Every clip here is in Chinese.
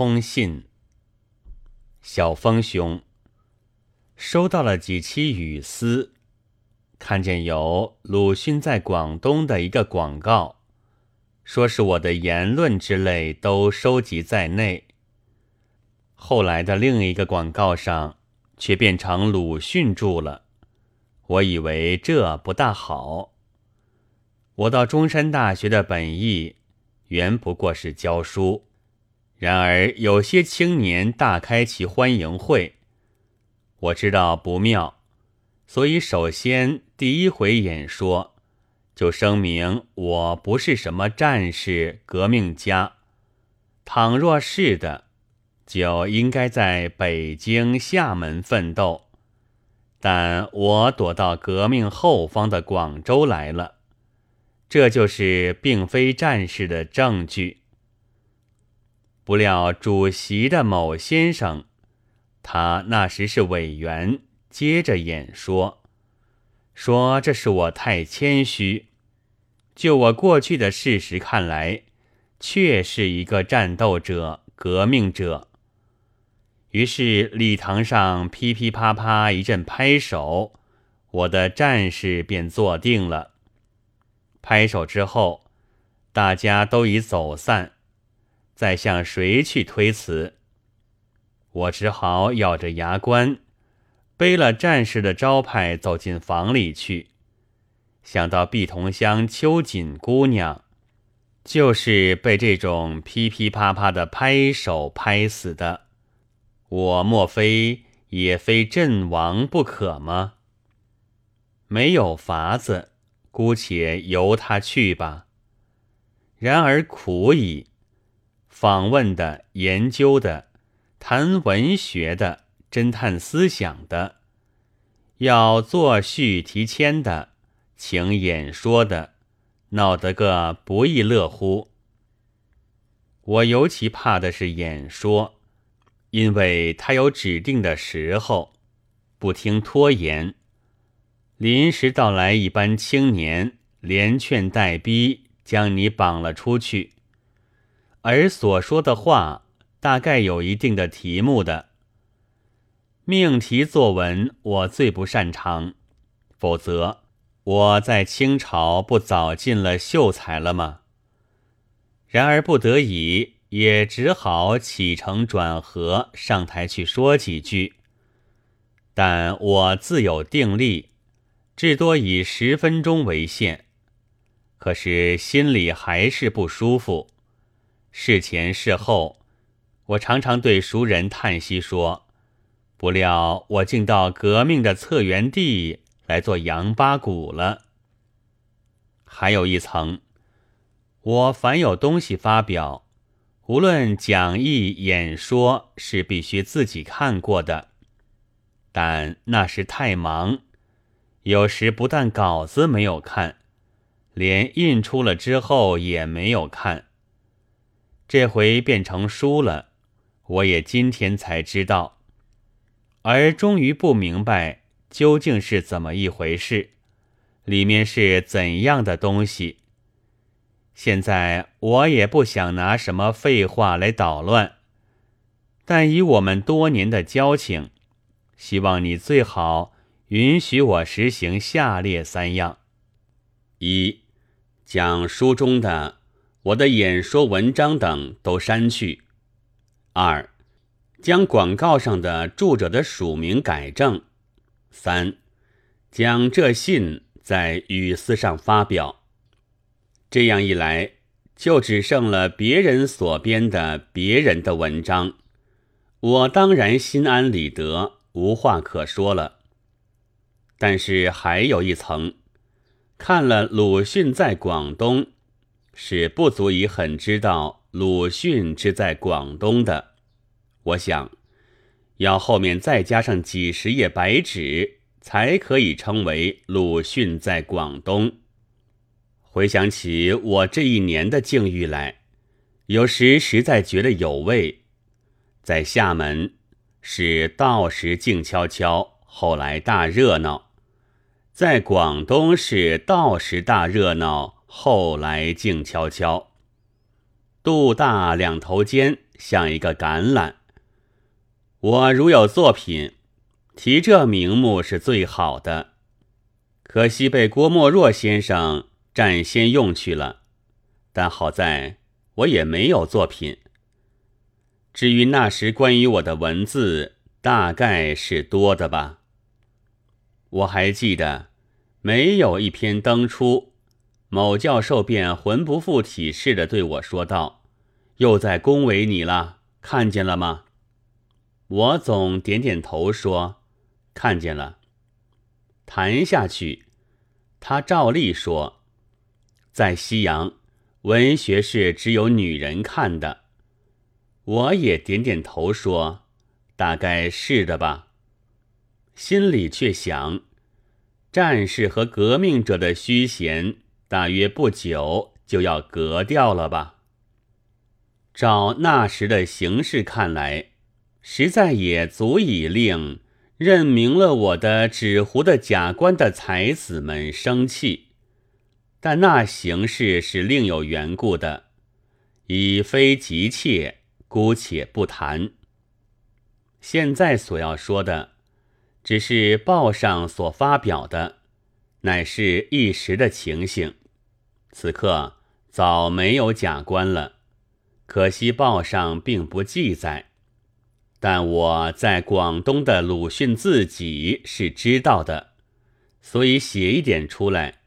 通信。小峰兄，收到了几期语丝，看见有鲁迅在广东的一个广告，说是我的言论之类都收集在内。后来的另一个广告上，却变成鲁迅住了。我以为这不大好。我到中山大学的本意，原不过是教书。然而有些青年大开其欢迎会，我知道不妙，所以首先第一回演说，就声明我不是什么战士、革命家。倘若是的，就应该在北京、厦门奋斗。但我躲到革命后方的广州来了，这就是并非战士的证据。不料主席的某先生，他那时是委员，接着演说，说这是我太谦虚。就我过去的事实看来，确是一个战斗者、革命者。于是礼堂上噼噼啪啪一阵拍手，我的战士便坐定了。拍手之后，大家都已走散。再向谁去推辞？我只好咬着牙关，背了战士的招牌走进房里去。想到碧桐乡秋瑾姑娘，就是被这种噼噼啪啪的拍手拍死的，我莫非也非阵亡不可吗？没有法子，姑且由他去吧。然而苦矣。访问的、研究的、谈文学的、侦探思想的，要作序提签的、请演说的，闹得个不亦乐乎。我尤其怕的是演说，因为他有指定的时候，不听拖延。临时到来一班青年，连劝带逼，将你绑了出去。而所说的话，大概有一定的题目的。命题作文，我最不擅长，否则我在清朝不早进了秀才了吗？然而不得已，也只好起承转合上台去说几句。但我自有定力，至多以十分钟为限。可是心里还是不舒服。事前事后，我常常对熟人叹息说：“不料我竟到革命的策源地来做杨八股了。”还有一层，我凡有东西发表，无论讲义、演说，是必须自己看过的。但那时太忙，有时不但稿子没有看，连印出了之后也没有看。这回变成书了，我也今天才知道，而终于不明白究竟是怎么一回事，里面是怎样的东西。现在我也不想拿什么废话来捣乱，但以我们多年的交情，希望你最好允许我实行下列三样：一，讲书中的。我的演说文章等都删去。二，将广告上的著者的署名改正。三，将这信在语丝上发表。这样一来，就只剩了别人所编的别人的文章，我当然心安理得，无话可说了。但是还有一层，看了鲁迅在广东。是不足以很知道鲁迅之在广东的，我想要后面再加上几十页白纸，才可以称为鲁迅在广东。回想起我这一年的境遇来，有时实在觉得有味。在厦门是到时静悄悄，后来大热闹；在广东是到时大热闹。后来静悄悄，肚大两头尖，像一个橄榄。我如有作品，提这名目是最好的。可惜被郭沫若先生占先用去了，但好在我也没有作品。至于那时关于我的文字，大概是多的吧。我还记得，没有一篇登出，某教授便魂不附体似的对我说道：“又在恭维你了，看见了吗？”我总点点头说：“看见了。”谈下去，他照例说：“在西洋，文学是只有女人看的。”我也点点头说：“大概是的吧。”心里却想，战士和革命者的虚衔，大约不久就要革掉了吧。照那时的形势看来。实在也足以令任命了我的纸糊的假官的才子们生气，但那形势是另有缘故的，已非急切，姑且不谈。现在所要说的，只是报上所发表的，乃是一时的情形。此刻早没有假官了，可惜报上并不记载。但我在广东的鲁迅自己是知道的，所以写一点出来，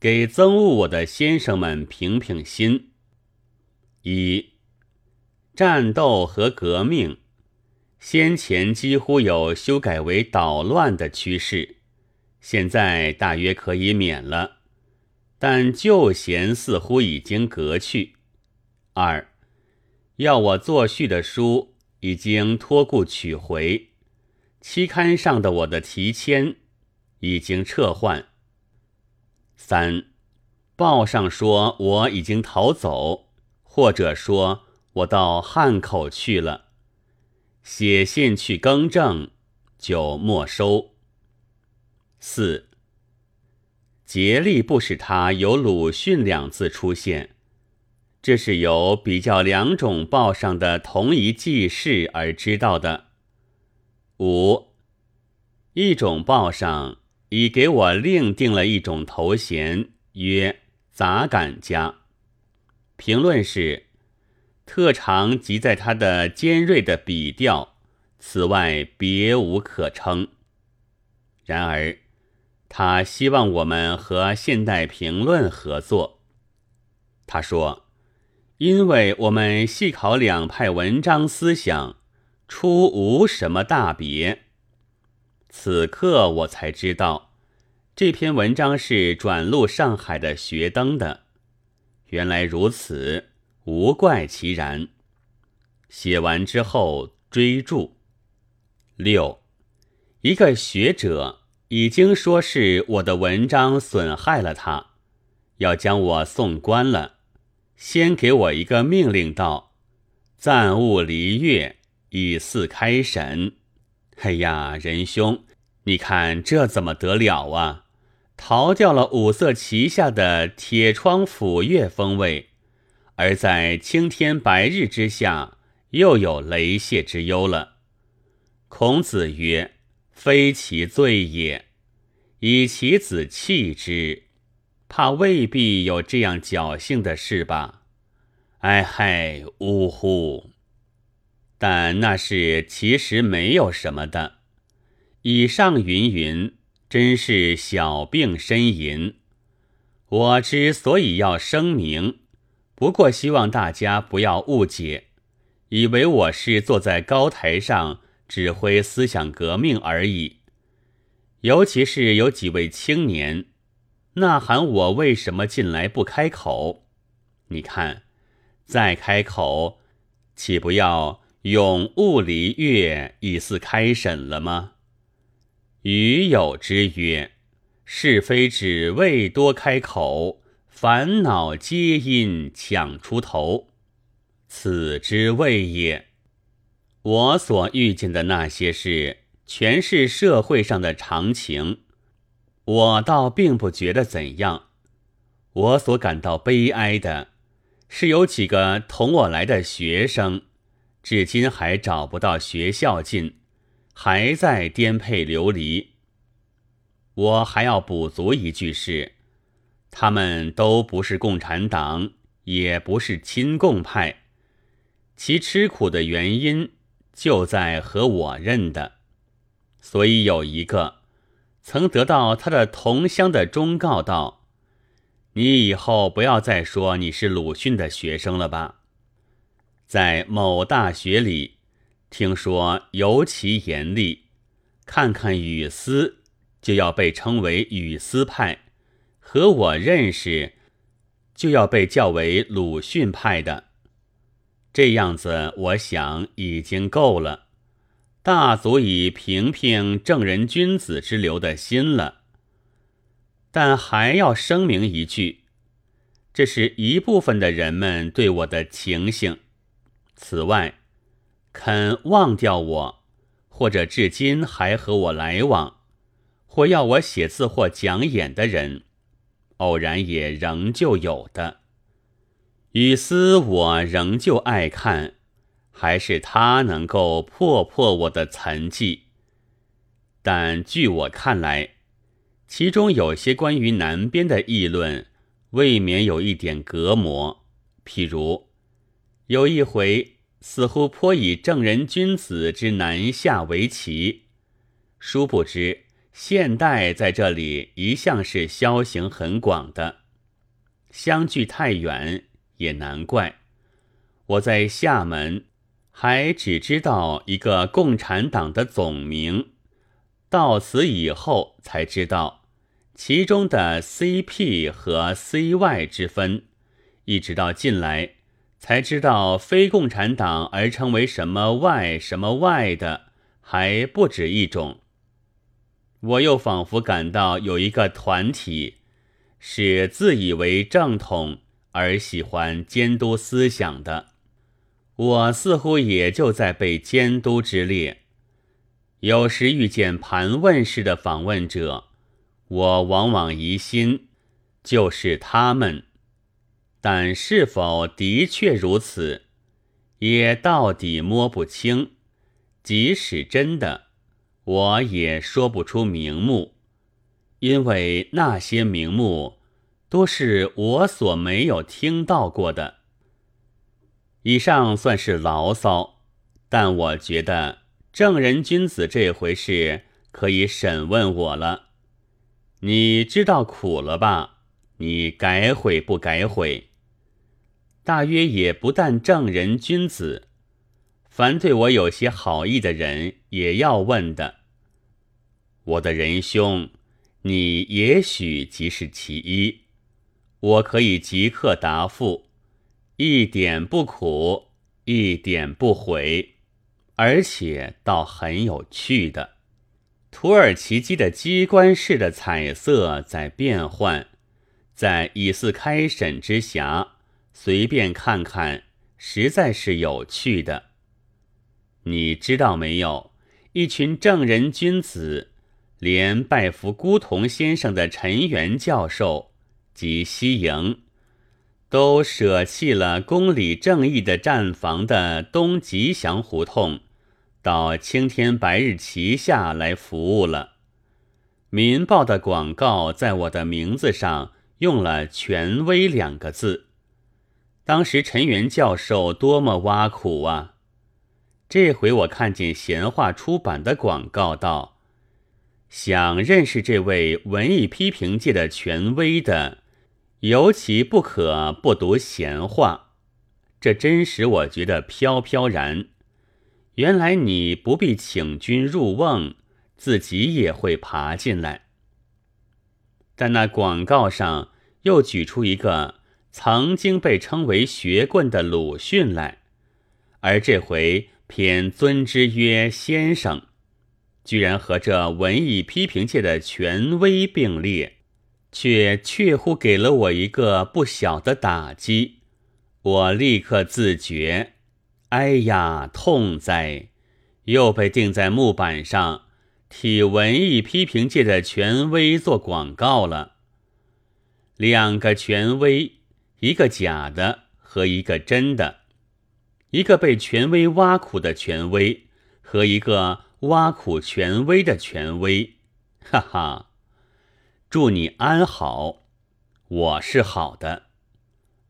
给憎恶我的先生们平平心。一战斗和革命，先前几乎有修改为捣乱的趋势，现在大约可以免了，但旧嫌似乎已经革去。二要我作序的书。已经托故取回，期刊上的我的题签已经撤换。三，报上说我已经逃走，或者说我到汉口去了，写信去更正，就没收。四，竭力不使他有鲁迅两字出现。这是由比较两种报上的同一记事而知道的。五，一种报上已给我另定了一种头衔，曰杂感家。评论是：特长即在他的尖锐的笔调，此外别无可称。然而，他希望我们和现代评论合作。他说。因为我们细考两派文章思想，出无什么大别。此刻我才知道，这篇文章是转录上海的学登的。原来如此，无怪其然。写完之后追注。六，一个学者已经说是我的文章损害了他，要将我送官了。先给我一个命令，道：“暂勿离月，以四开审。”哎呀，仁兄，你看这怎么得了啊？逃掉了五色旗下的铁窗 phủ 月风味，而在青天白日之下，又有雷泄之忧了。孔子曰：“非其罪也，以其子弃之。”怕未必有这样侥幸的事吧？哎嗨，呜呼！但那是其实没有什么的。以上云云，真是小病呻吟。我之所以要声明，不过希望大家不要误解，以为我是坐在高台上指挥思想革命而已。尤其是有几位青年。呐喊我为什么进来不开口？你看，再开口，岂不要永物离月以似开审了吗？余有之曰：是非只为多开口，烦恼皆因抢出头，此之谓也。我所遇见的那些事，全是社会上的常情。我倒并不觉得怎样，我所感到悲哀的，是有几个同我来的学生，至今还找不到学校进，还在颠沛流离。我还要补足一句是，他们都不是共产党，也不是亲共派，其吃苦的原因就在和我认的。所以有一个曾得到他的同乡的忠告道：“你以后不要再说你是鲁迅的学生了吧。”在某大学里，听说尤其严厉，看看语丝就要被称为语丝派，和我认识就要被叫为鲁迅派的。这样子，我想已经够了，大足以平平正人君子之流的心了。但还要声明一句，这是一部分的人们对我的情形。此外，肯忘掉我，或者至今还和我来往，或要我写字或讲演的人，偶然也仍旧有的。雨丝我仍旧爱看，还是它能够破破我的残迹。但据我看来，其中有些关于南边的议论，未免有一点隔膜，譬如。有一回，似乎颇以正人君子之南下为奇，殊不知现代在这里一向是消行很广的，相距太远也难怪。我在厦门还只知道一个共产党的总名，到此以后才知道其中的 CP 和 CY 之分，一直到近来。才知道非共产党而称为什么外什么外的还不止一种。我又仿佛感到有一个团体是自以为正统而喜欢监督思想的，我似乎也就在被监督之列。有时遇见盘问式的访问者，我往往疑心就是他们。但是否的确如此，也到底摸不清。即使真的，我也说不出名目，因为那些名目多是我所没有听到过的。以上算是牢骚，但我觉得正人君子这回事可以审问我了。你知道苦了吧？你改悔不改悔？大约也不但正人君子，凡对我有些好意的人，也要问的。我的仁兄，你也许即是其一，我可以即刻答复，一点不苦，一点不悔，而且倒很有趣的。土耳其机的机关式的彩色在变换，在以似开审之暇。随便看看，实在是有趣的。你知道没有？一群正人君子，连拜服孤童先生的陈元教授及西营，都舍弃了公理正义的站房的东吉祥胡同，到青天白日旗下来服务了。民报的广告在我的名字上用了“权威”两个字。当时陈元教授多么挖苦啊！这回我看见闲话出版的广告，道想认识这位文艺批评界的权威的，尤其不可不读闲话。这真使我觉得飘飘然。原来你不必请君入瓮，自己也会爬进来。但那广告上又举出一个。曾经被称为学棍的鲁迅来，而这回偏尊之曰先生，居然和这文艺批评界的权威并列，却确乎给了我一个不小的打击。我立刻自觉，哎呀，痛哉！又被钉在木板上，替文艺批评界的权威做广告了。两个权威。一个假的和一个真的，一个被权威挖苦的权威和一个挖苦权威的权威，哈哈！祝你安好，我是好的。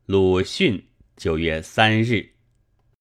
鲁迅九月三日。